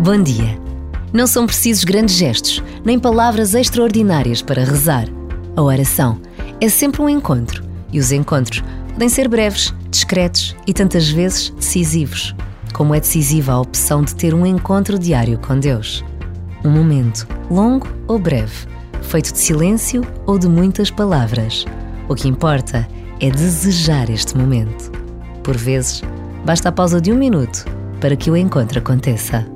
Bom dia. Não são precisos grandes gestos, nem palavras extraordinárias para rezar. A oração é sempre um encontro, e os encontros podem ser breves, discretos e tantas vezes decisivos, como é decisiva a opção de ter um encontro diário com Deus. Um momento, longo ou breve, feito de silêncio ou de muitas palavras. O que importa é desejar este momento. Por vezes, basta a pausa de um minuto para que o encontro aconteça.